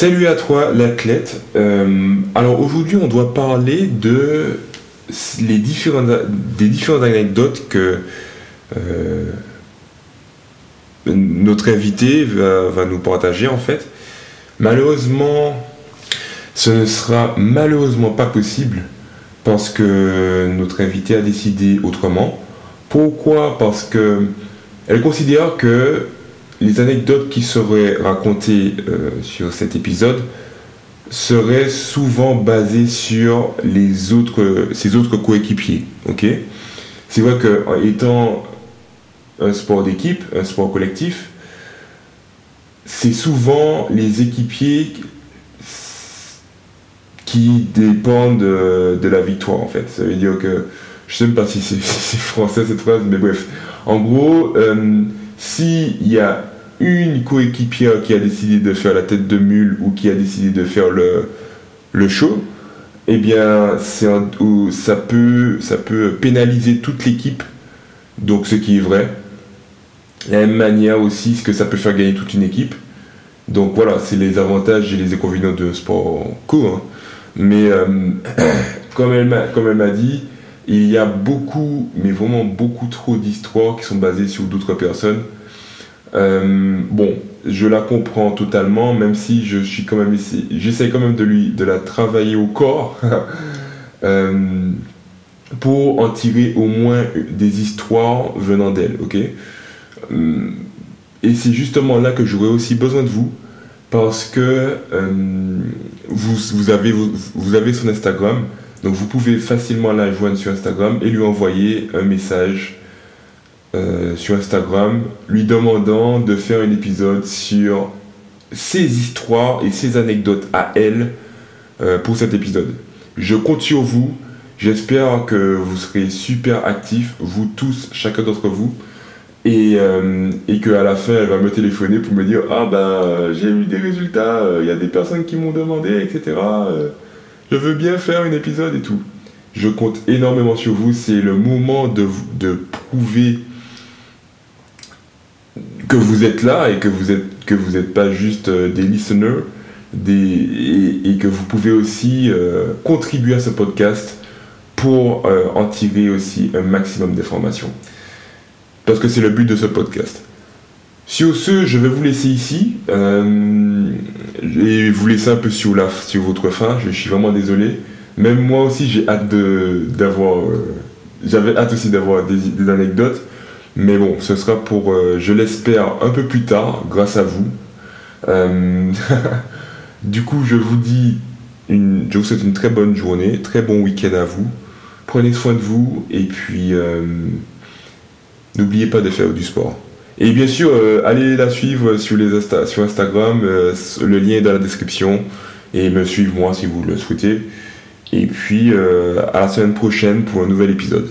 Salut à toi l'athlète. Euh, alors aujourd'hui on doit parler des différentes anecdotes que euh, notre invité va, va, nous partager en fait. Malheureusement, ce ne sera malheureusement pas possible parce que notre invité a décidé autrement. Pourquoi? Parce que elle considère que les anecdotes qui seraient racontées euh, sur cet épisode seraient souvent basées sur les autres, coéquipiers. C'est vrai que étant un sport d'équipe, un sport collectif, c'est souvent les équipiers qui dépendent de, la victoire en fait. Ça veut dire que je sais même pas si c'est français cette phrase, mais bref. En gros, euh, s'il y a une coéquipière qui a décidé de faire la tête de mule ou qui a décidé de faire le, le show, eh bien, ça, peut, ça peut pénaliser toute l'équipe, donc ce qui est vrai. De la même manière aussi, ce que ça peut faire gagner toute une équipe. Donc voilà, c'est les avantages et les inconvénients de sport co. Hein. Mais euh, comme elle m'a dit, il y a beaucoup, mais vraiment beaucoup trop d'histoires qui sont basées sur d'autres personnes. Euh, bon, je la comprends totalement, même si je suis quand même j'essaie quand même de lui, de la travailler au corps euh, pour en tirer au moins des histoires venant d'elle, ok? Euh, Et c'est justement là que j'aurais aussi besoin de vous parce que vous avez son Instagram, donc vous pouvez facilement la joindre sur Instagram et lui envoyer un message euh, sur Instagram lui demandant de faire un épisode sur ses histoires et ses anecdotes à elle euh, pour cet épisode. Je compte sur vous. J'espère que vous serez super actifs, vous tous, chacun d'entre vous. Et, euh, et qu'à la fin, elle va me téléphoner pour me dire Ah ben, j'ai eu des résultats, il y a des personnes qui m'ont demandé, etc. je veux bien faire un épisode et tout. Je compte énormément sur vous. C'est le moment de, prouver que vous êtes là et que vous n'êtes pas juste euh, des listeners et, que vous pouvez aussi euh, contribuer à ce podcast pour euh, en tirer aussi un maximum d'informations. Parce que c'est le but de ce podcast. Sur ce, je vais vous laisser ici et vous laisser un peu sur, la, sur votre fin. Je suis vraiment désolé. Même moi aussi, j'ai hâte d'avoir. J'avais hâte aussi d'avoir des, anecdotes. Mais bon, ce sera pour, euh, je l'espère, un peu plus tard, grâce à vous. Euh, du coup, je vous dis, une, je vous souhaite une très bonne journée, très bon week-end à vous. Prenez soin de vous et puis euh, n'oubliez pas de faire du sport. Et bien sûr, allez la suivre sur, les sur Instagram, le lien est dans la description. Et me suivre moi si vous le souhaitez. Et puis à la semaine prochaine pour un nouvel épisode.